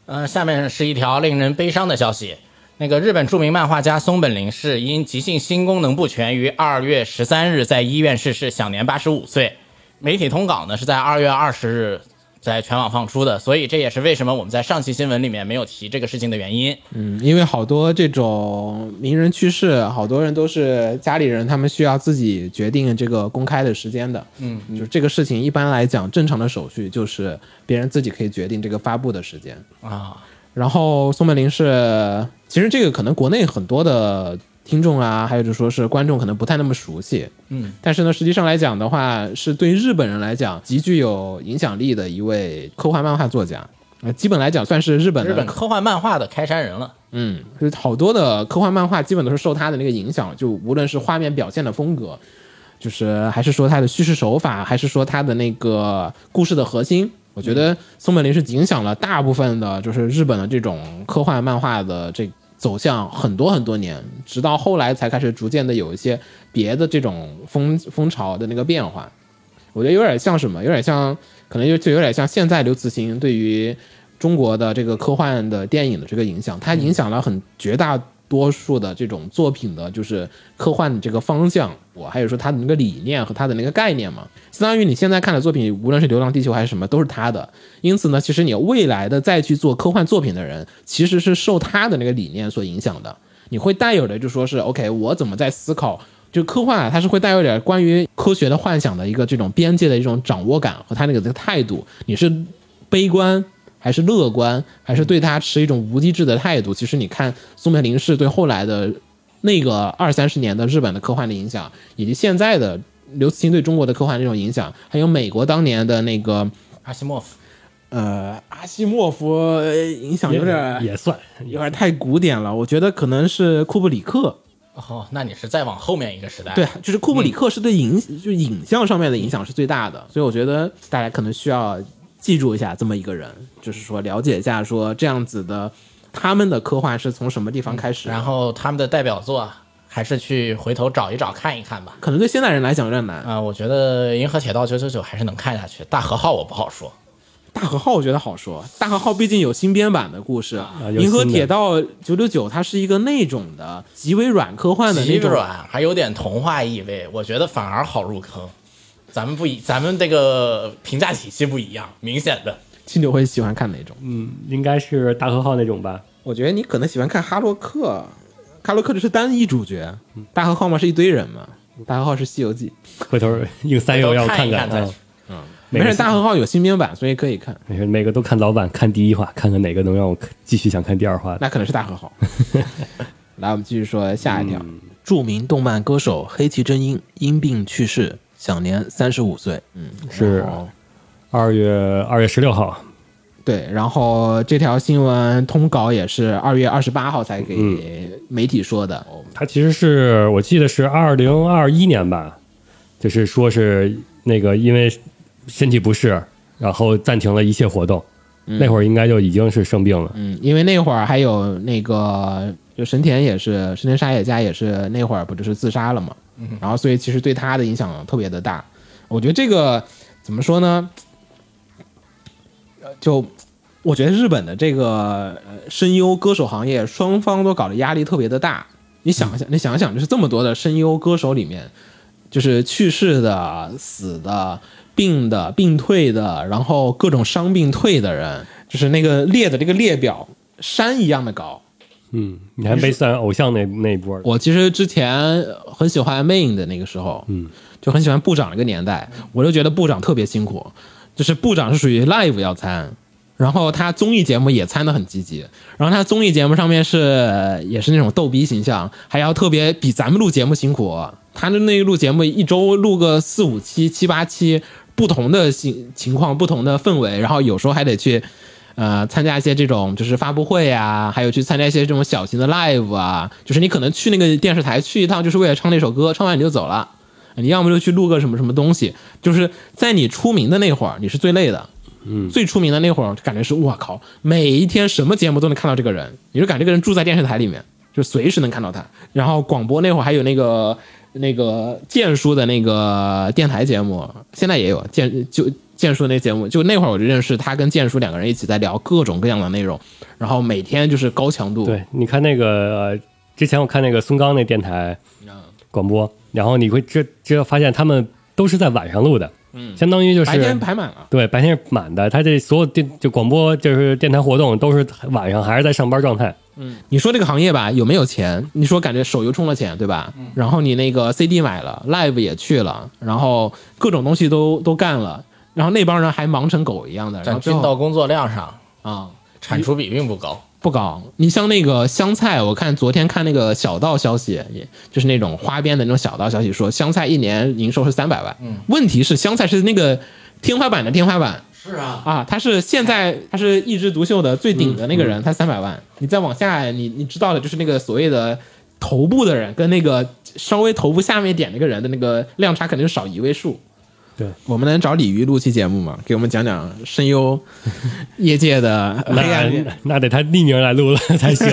嗯，下面是一条令人悲伤的消息。那个日本著名漫画家松本零士因急性心功能不全，于二月十三日在医院逝世，享年八十五岁。媒体通稿呢是在二月二十日在全网放出的，所以这也是为什么我们在上期新闻里面没有提这个事情的原因。嗯，因为好多这种名人去世，好多人都是家里人，他们需要自己决定这个公开的时间的。嗯，就是这个事情一般来讲，正常的手续就是别人自己可以决定这个发布的时间。啊，然后宋美龄是，其实这个可能国内很多的听众啊，还有就说是观众可能不太那么熟悉，嗯，但是呢，实际上来讲的话，是对日本人来讲极具有影响力的一位科幻漫画作家，呃，基本来讲算是日本的日本科幻漫画的开山人了。嗯，就是好多的科幻漫画基本都是受他的那个影响，就无论是画面表现的风格，就是还是说他的叙事手法，还是说他的那个故事的核心，我觉得松本零是影响了大部分的，就是日本的这种科幻漫画的这走向很多很多年，直到后来才开始逐渐的有一些别的这种风风潮的那个变化。我觉得有点像什么，有点像，可能就就有点像现在刘慈欣对于中国的这个科幻的电影的这个影响，他影响了很绝大多数的这种作品的，就是科幻这个方向，我还有说它的那个理念和它的那个概念嘛，相当于你现在看的作品，无论是《流浪地球》还是什么，都是他的。因此呢，其实你未来的再去做科幻作品的人，其实是受他的那个理念所影响的。你会带有的就说是 OK，我怎么在思考？就科幻啊，它是会带有点关于科学的幻想的一个这种边界的一种掌握感和他那个的态度。你是悲观还是乐观，还是对他持一种无机制的态度？其实你看松本零士对后来的那个二三十年的日本的科幻的影响，以及现在的刘慈欣对中国的科幻这种影响，还有美国当年的那个阿西莫夫，呃阿西莫夫呃影响有点也算，有点太古典了。我觉得可能是库布里克。哦，那你是再往后面一个时代。对，就是库布里克是对影、就影像上面的影响是最大的，所以我觉得大家可能需要记住一下这么一个人，就是说了解一下说这样子的他们的科幻是从什么地方开始，然后他们的代表作还是去回头找一找看一看吧。可能对现代人来讲有点难。啊、我觉得《银河铁道九九九》还是能看下去，《大和号》我不好说。大和号我觉得好说，大和号毕竟有新编版的故事，有银河铁道九九九它是一个那种的极为软科幻的那种，极软，还有点童话意味，我觉得反而好入坑。咱们不一，咱们这个评价体系不一样，明显的。青柳会喜欢看哪种？嗯，应该是大和号那种吧。我觉得你可能喜欢看哈洛克，哈洛克这是单一主角，大和号嘛是一堆人嘛，大和号是《西游记》。回头用三友要看一看啊看再去。没事，大和号有新编版，所以可以看。没事，每个都看老版，看第一话，看看哪个能让我继续想看第二话。那可能是大和号。来，我们继续说下一条。著名动漫歌手黑崎真音因病去世，享年三十五岁。嗯，是二月二月十六号，对，然后这条新闻通稿也是二月二十八号才给媒体说的。他其实是我记得是二零二一年吧，就是说是那个因为身体不适，然后暂停了一切活动。那会儿应该就已经是生病了。嗯，因为那会儿还有那个，就神田也是神田沙也加也是那会儿不就是自杀了嘛，然后所以其实对他的影响特别的大。我觉得这个怎么说呢？呃就我觉得日本的这个呃声优歌手行业双方都搞得压力特别的大。你想想，你想想，就是这么多的声优歌手里面，就是去世的、死的、病的、病退的，然后各种伤病退的人，就是那个列的这个列表山一样的高。嗯，你还没算偶像那那一波。我其实之前很喜欢 Main 的那个时候，嗯，就很喜欢部长那个年代，我就觉得部长特别辛苦，就是部长是属于 live 要参，然后他综艺节目也参的很积极，然后他综艺节目上面是也是那种逗逼形象，还要特别比咱们录节目辛苦，他的那个录节目一周录个四五期、七八期，不同的情情况、不同的氛围，然后有时候还得去。呃，参加一些这种就是发布会啊，还有去参加一些这种小型的 live 啊，就是你可能去那个电视台去一趟，就是为了唱那首歌，唱完你就走了。你要么就去录个什么什么东西，就是在你出名的那会儿，你是最累的。嗯，最出名的那会儿，感觉是我靠，每一天什么节目都能看到这个人，你就感觉这个人住在电视台里面，就随时能看到他。然后广播那会儿还有那个那个剑叔的那个电台节目，现在也有剑就剑叔那节目，就那会儿我就认识他跟剑叔两个人一起在聊各种各样的内容，然后每天就是高强度。对，你看那个、呃、之前我看那个松冈那电台广播，然后你会这这发现他们都是在晚上录的，嗯，相当于就是白天排满了。对白天是满的，他这所有电就广播就是电台活动都是晚上还是在上班状态。你说这个行业吧，有没有钱？你说感觉手游充了钱，对吧？然后你那个 CD 买了，Live 也去了，然后各种东西都都干了，然后那帮人还忙成狗一样的，然但后最后均到工作量上，啊。产出比并不高。不高，你像那个香菜，我看昨天看那个小道消息，也就是那种花边的那种小道消息，说香菜一年营收是三百万。嗯，问题是香菜是那个天花板的天花板是啊，啊，他是现在他是一枝独秀的最顶的那个人，他三百万。你再往下，你你知道的就是那个所谓的头部的人跟那个稍微头部下面一点那个人的那个量差肯定是少一位数。对，我们能找鲤鱼录期节目吗？给我们讲讲声优 业界的黑暗面。那那得他匿名来录了 才行。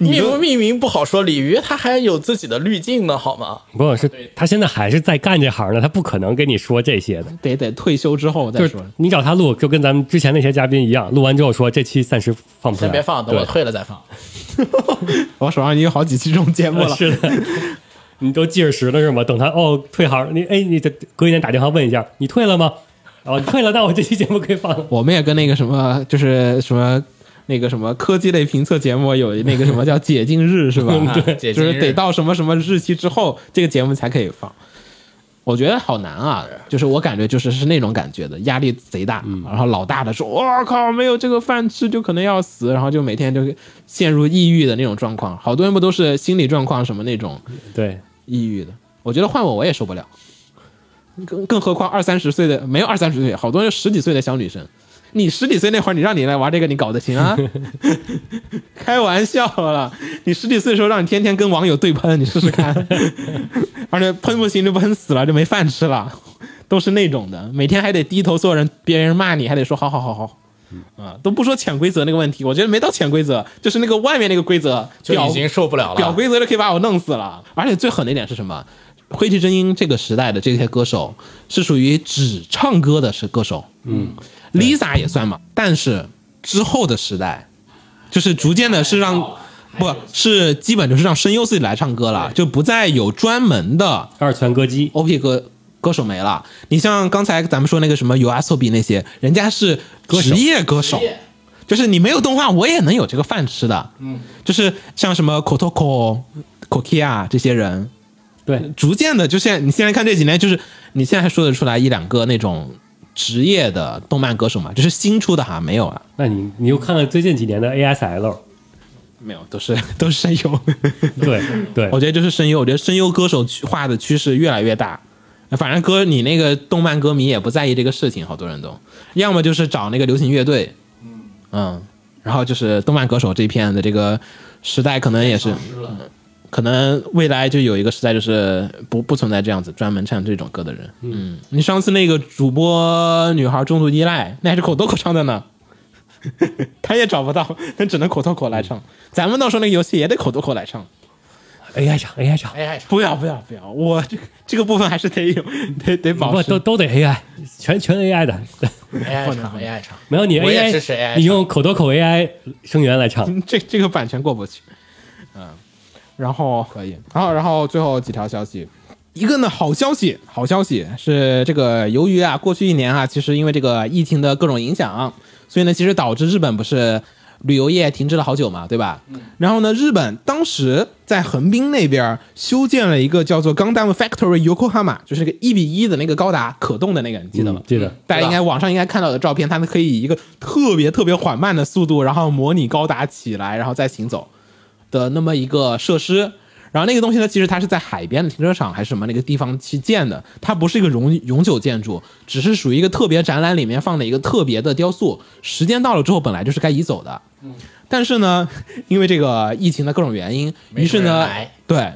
你 不匿名不好说，鲤鱼他还有自己的滤镜呢，好吗？不是，他现在还是在干这行呢，他不可能跟你说这些的。得得退休之后再说。你找他录，就跟咱们之前那些嘉宾一样，录完之后说这期暂时放不出来，先别放，等我退了再放。我手上已经有好几期这种节目了。是的，你都计着时了是吗？等他哦退行，你哎你这隔一天打电话问一下，你退了吗？哦，你退了，那我这期节目可以放了。我们也跟那个什么，就是什么那个什么科技类评测节目有那个什么叫解禁日是吧？对解禁日就是得到什么什么日期之后，这个节目才可以放。我觉得好难啊，就是我感觉就是是那种感觉的，压力贼大。然后老大的说：“我靠，没有这个饭吃就可能要死。”然后就每天就陷入抑郁的那种状况。好多人不都是心理状况什么那种对，抑郁的？我觉得换我我也受不了。更更何况二三十岁的没有二三十岁，好多人十几岁的小女生。你十几岁那会儿，你让你来玩这个，你搞得行啊？开玩笑了，你十几岁的时候让你天天跟网友对喷，你试试看。而且喷不行就喷死了，就没饭吃了，都是那种的，每天还得低头做人，别人骂你还得说好好好好。啊，都不说潜规则那个问题，我觉得没到潜规则，就是那个外面那个规则就已经受不了了。表规则就可以把我弄死了。而且最狠的一点是什么？灰烬真音这个时代的这些歌手是属于只唱歌的是歌手，嗯，Lisa 也算嘛。但是之后的时代，就是逐渐的是让不是基本就是让声优自己来唱歌了，就不再有专门的二泉歌姬 OP 歌歌手没了。你像刚才咱们说那个什么有阿索比那些，人家是职业歌手，就是你没有动画，我也能有这个饭吃的。嗯，就是像什么 Kotoko、Kokia 这些人，对，逐渐的，就现在你现在看这几年，就是你现在还说得出来一两个那种职业的动漫歌手嘛？就是新出的哈，没有啊，那你你又看了最近几年的 ASL，没有，都是 都是声优。对对我，觉得就是声优，我觉得声优歌手化的趋势越来越大。反正歌你那个动漫歌迷也不在意这个事情，好多人都要么就是找那个流行乐队，嗯，然后就是动漫歌手这一片的这个时代，可能也是，可能未来就有一个时代，就是不不存在这样子专门唱这种歌的人。嗯，你上次那个主播女孩重度依赖，那还是口头口唱的呢。他也找不到，他只能口头口来唱。咱们到时候那个游戏也得口头口来唱。AI 唱 AI 唱，，AI 唱，不要不要不要，我这个这个部分还是得有，得得保持。不都都得 AI，全全 AI 的，AI 唱 AI 唱，没有你我也 AI，支持 AI 你用口头口 AI 声源来唱，这这个版权过不去。嗯，然后可以，然后然后最后几条消息，一个呢好消息，好消息是这个由于啊过去一年啊，其实因为这个疫情的各种影响，所以呢其实导致日本不是旅游业停滞了好久嘛，对吧？然后呢，日本当时在横滨那边修建了一个叫做 Gundam Factory Yokohama，就是个一比一的那个高达可动的那个，你记得吗？嗯记得大家应该网上应该看到的照片，它们可以以一个特别特别缓慢的速度，然后模拟高达起来，然后再行走的那么一个设施。然后那个东西呢，其实它是在海边的停车场还是什么那个地方去建的，它不是一个永永久建筑，只是属于一个特别展览里面放的一个特别的雕塑。时间到了之后，本来就是该移走的。但是呢，因为这个疫情的各种原因，于是呢，对，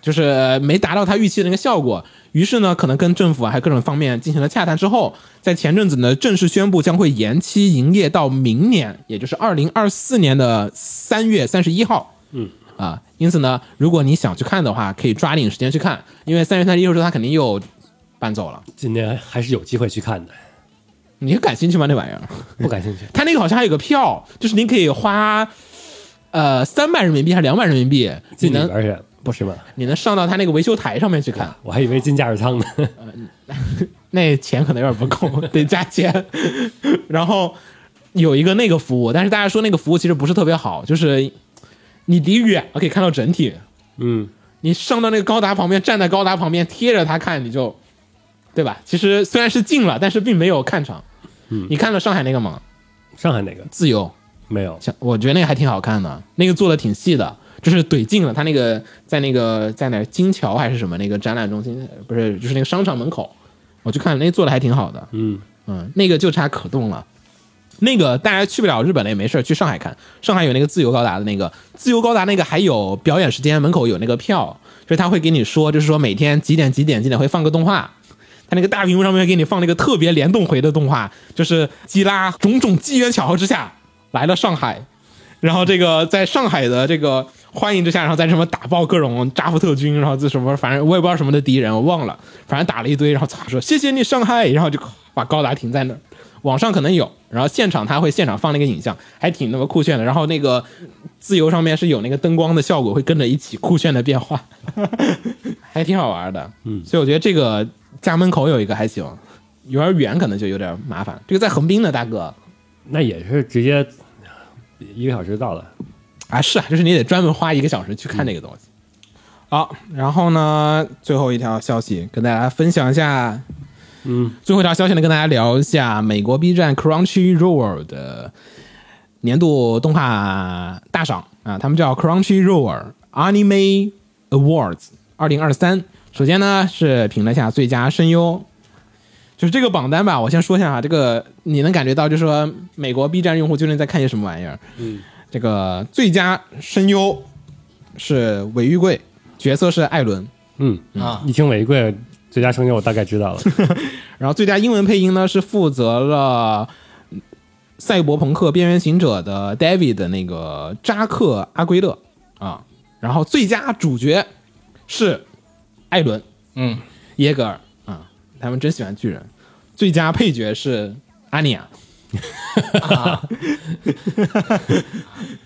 就是没达到他预期的那个效果。于是呢，可能跟政府啊还有各种方面进行了洽谈之后，在前阵子呢正式宣布将会延期营业到明年，也就是二零二四年的三月三十一号。嗯啊，因此呢，如果你想去看的话，可以抓紧时间去看，因为三月三十一号之后他肯定又搬走了。今年还是有机会去看的，你感兴趣吗？那玩意儿？不感兴趣。他那个好像还有个票，就是您可以花呃三百人民币还是两百人民币，你能进里边去，不是吧？你能上到他那个维修台上面去看，我还以为进驾驶舱呢。那钱可能有点不够，得加钱。然后有一个那个服务，但是大家说那个服务其实不是特别好，就是你离远了可以看到整体，嗯，你上到那个高达旁边，站在高达旁边贴着它看，你就对吧？其实虽然是近了，但是并没有看场。你看了上海那个吗？上海那个自由，没有，像我觉得那个还挺好看的，那个做的挺细的，就是怼近了。他那个在那个在哪金桥还是什么那个展览中心，不是就是那个商场门口，我去看那个做的还挺好的。嗯嗯，那个就差可动了。那个大家去不了日本的也没事，去上海看。上海有那个自由高达的那个，自由高达那个还有表演时间，门口有那个票，就是他会给你说，就是说每天几点几点几点会放个动画。他那个大屏幕上面给你放了一个特别联动回的动画，就是基拉种种机缘巧合之下来了上海，然后这个在上海的这个欢迎之下，然后在什么打爆各种扎夫特军，然后这什么反正我也不知道什么的敌人，我忘了，反正打了一堆，然后操说谢谢你上海，然后就把高达停在那儿。网上可能有，然后现场他会现场放那个影像，还挺那么酷炫的。然后那个自由上面是有那个灯光的效果，会跟着一起酷炫的变化，还挺好玩的。嗯，所以我觉得这个家门口有一个还行，有点远可能就有点麻烦。这个在横滨的大哥那也是直接一个小时到了。啊，是啊，就是你得专门花一个小时去看这个东西。好，然后呢，最后一条消息跟大家分享一下。嗯，最后一条消息呢，跟大家聊一下美国 B 站 Crunchyroll 的年度动画大赏啊，他们叫 Crunchyroll Anime Awards 二零二三。首先呢是评了下最佳声优，就是这个榜单吧，我先说一下哈，这个你能感觉到，就是说美国 B 站用户究竟在看些什么玩意儿？嗯，这个最佳声优是韦玉贵，角色是艾伦，嗯啊一听尾贵最佳声优，我大概知道了。然后最佳英文配音呢是负责了《赛博朋克：边缘行者》的 David 的那个扎克阿圭勒啊，然后最佳主角是艾伦嗯，耶格尔啊，他们真喜欢巨人。最佳配角是阿尼亚，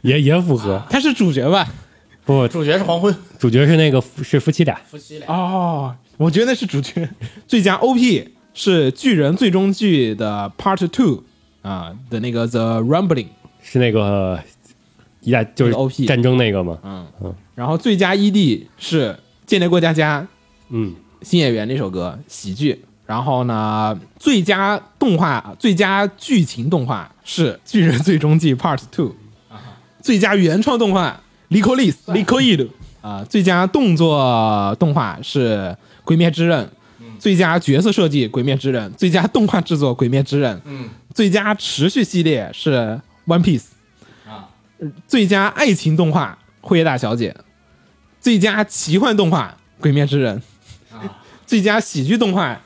也也符合。他是主角吧？不，主角是黄昏，主角是那个是夫妻俩。夫妻俩。哦，我觉得那是主角。最佳 OP 是巨人最终剧的 Part Two 啊的那个 The Rumbling。是那个一代就是 OP 战争那个嘛，嗯？然后最佳 ED 是《间谍过家家》嗯，新演员那首歌喜剧。然后呢，最佳动画、最佳剧情动画是《巨人最终季 Part Two》，最佳原创动画《Licolis Licoid》啊，最佳动作动画是《鬼灭之刃》，最佳角色设计《鬼灭之刃》，最佳动画制作《鬼灭之刃》，嗯，最佳持续系列是《One Piece》啊，最佳爱情动画《辉夜大小姐》，最佳奇幻动画《鬼灭之刃》，最佳喜剧动画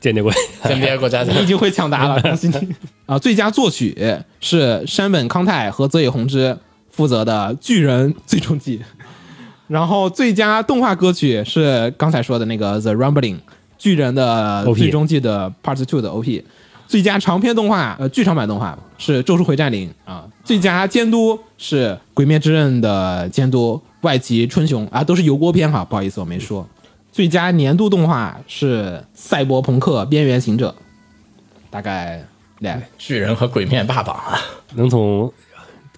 间谍过。间谍过家家你已经会抢答了，恭喜你啊！最佳作曲是山本康太和泽野弘之负责的《巨人最终季》，然后最佳动画歌曲是刚才说的那个《The Rumbling》巨人的最终季的 Part Two 的 OP。最佳长篇动画，呃，剧场版动画是《咒术回战零》啊。最佳监督是《鬼灭之刃》的监督外崎春雄啊，都是油锅片哈，不好意思我没说。最佳年度动画是《赛博朋克：边缘行者》，大概两巨人和鬼面霸榜啊，能从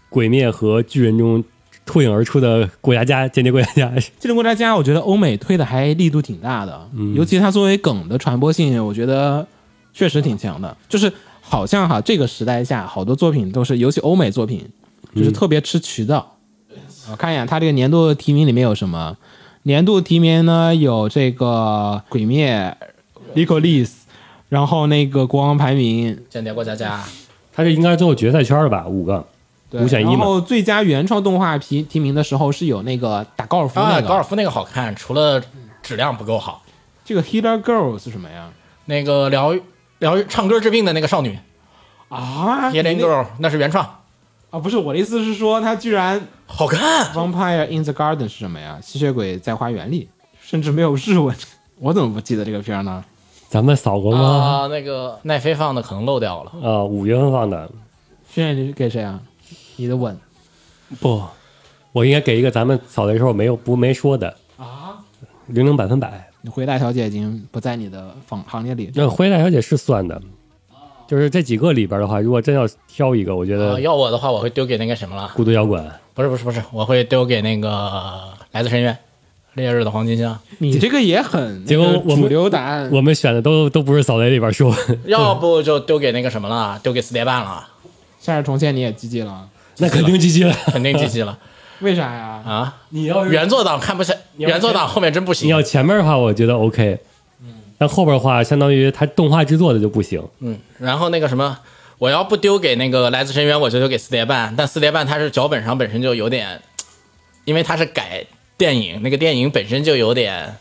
鬼灭和巨人中脱颖而出的过家家间谍过家家，间谍 国家家，我觉得欧美推的还力度挺大的，嗯尤其它作为梗的传播性，我觉得确实挺强的。就是好像哈，这个时代下，好多作品都是，尤其欧美作品，就是特别吃渠道。我看一眼它这个年度提名里面有什么？年度提名呢有这个《鬼灭》、《Licolis》，然后那个国王排名，间谍过家家，他这应该是最后决赛圈了吧？五个，五选一然后最佳原创动画提提名的时候是有那个打高尔夫那啊，个，高尔夫那个好看，除了质量不够好，这个 Healer Girl 是什么呀？那个疗愈疗愈唱歌治病的那个少女。啊 Healing Girl 那是原创，啊，不是我的意思是说，他居然好看。Vampire in the Garden 是什么呀？吸血鬼在花园里，甚至没有日文，我怎么不记得这个片儿呢？咱们扫过吗？啊，那个奈飞放的可能漏掉了。啊，五月份放的，现在给谁啊？你的吻不，我应该给一个咱们扫的时候没有不没说的啊，零零百分百。灰大小姐已经不在你的行行列里。那灰大小姐是算的，就是这几个里边的话，如果真要挑一个，我觉呃，得要我的话，我会丢给那个什么了？孤独摇滚。不是不是不是，我会丢给那个来自深渊，烈日的黄金箱。你这个也很结果我们主流答案。我们选的都都不是扫雷里边说，要不就丢给那个什么了，丢给四叠半了，夏日重现你也 GG 了，那肯定 GG 了。肯定 GG 了 为啥呀？啊！你要原作党看不下，原作党后面真不行。你要前面的话，我觉得 OK，但后边的话，相当于它动画制作的就不行。嗯，然后那个什么，我要不丢给那个来自深渊，我就丢给四叠半。但四叠半它是脚本上本身就有点，因为它是改电影，那个电影本身就有点，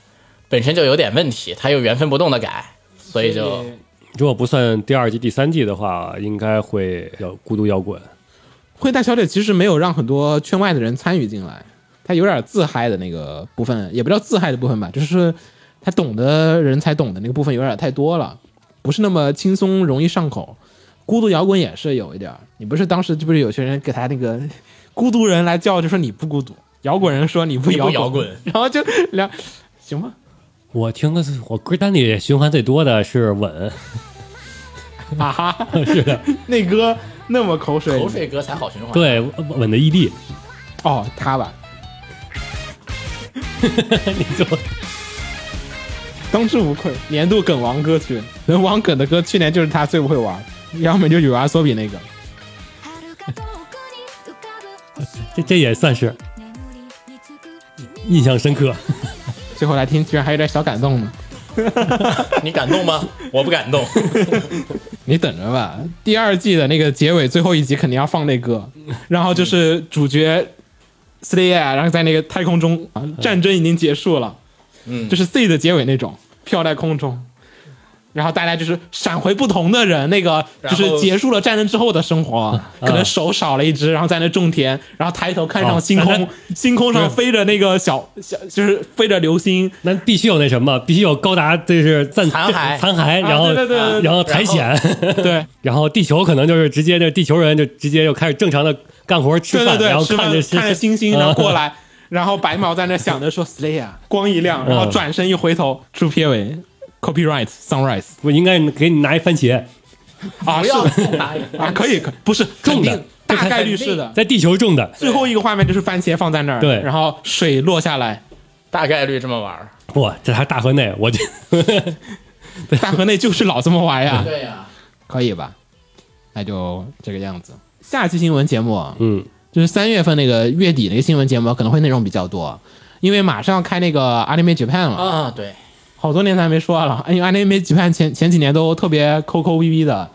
本身就有点问题，它又原封不动的改，所以就如果不算第二季、第三季的话，应该会要孤独摇滚。会带小姐其实没有让很多圈外的人参与进来，她有点自嗨的那个部分，也不叫自嗨的部分吧，就是她懂的人才懂的那个部分有点太多了，不是那么轻松容易上口。孤独摇滚也是有一点儿，你不是当时就不是有些人给他那个孤独人来叫，就说你不孤独，摇滚人说你不摇摇滚。然后就两行吗？我听的是我歌单里循环最多的是吻，啊哈，是的，那歌那么口水，口水歌才好循环。，对吻的异地。哦，他吧，你就当之无愧，年度梗王歌曲，能玩梗的歌，去年就是他最不会玩，要么就有阿索比那个。这这也算是印象深刻。最后来听，居然还有点小感动呢。你感动吗？我不感动。你等着吧，第二季的那个结尾最后一集肯定要放那歌，然后就是主角 l a y 然后在那个太空中，啊战争已经结束了，嗯，就是 C 的结尾那种，飘在空中。然后大家就是闪回不同的人，那个就是结束了战争之后的生活，可能手少了一只，然后在那种田，然后抬头看上哦星空，星空上飞着那个小小，就是飞着流星，那必须有那什么，必须有高达，就是暂残骸残骸，然后对对对对对然后苔藓，对，然后地球可能就是直接就地球人就直接就开始正常的干活吃饭，对对对，然后看着看着星星，啊然后过来，然后白毛在那想着说 Slay 啊，光一亮，然后嗯转身一回头，出片尾，Copyright Sunrise 我应该给你拿一番茄，啊，不要是拿一啊，可以，可不是种的大概率是的。在地球种的，最后一个画面就是番茄放在那儿，对。然后水落下来，大概率这么玩儿。哇，这还大河内，我就 大河内就是老这么玩呀，对呀、可以吧？那就这个样子。下期新闻节目，嗯，就是三月份那个月底那个新闻节目可能会内容比较多，因为马上要开那个 Anime Japan 了。啊，对，好多年咱没说了，因为 Anime Japan 前前几年都特别抠抠逼逼的，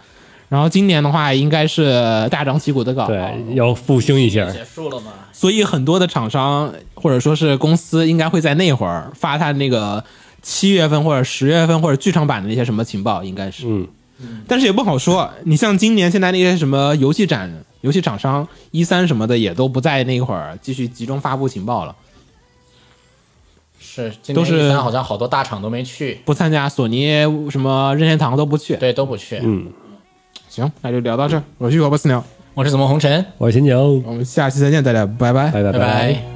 然后今年的话应该是大张旗鼓的搞，对，要复兴一下，结束了嘛？所以很多的厂商或者说是公司应该会在那会儿发他那个七月份或者十月份或者剧场版的那些什么情报，应该是，嗯，但是也不好说。你像今年现在那些什么游戏展、游戏厂商一三什么的，也都不在那会儿继续集中发布情报了，是，今都是年一三好像好多大厂都没去，不参加索尼什么任天堂都不去。对，都不去。嗯，行，那就聊到这儿，我是主播四鸟，我是怎么红尘，我是秦九，我们下期再见，大家拜拜。拜拜拜拜。放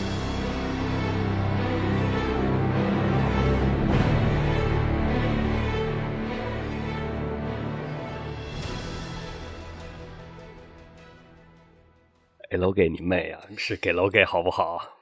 楼给你妹啊！是给楼给好不好？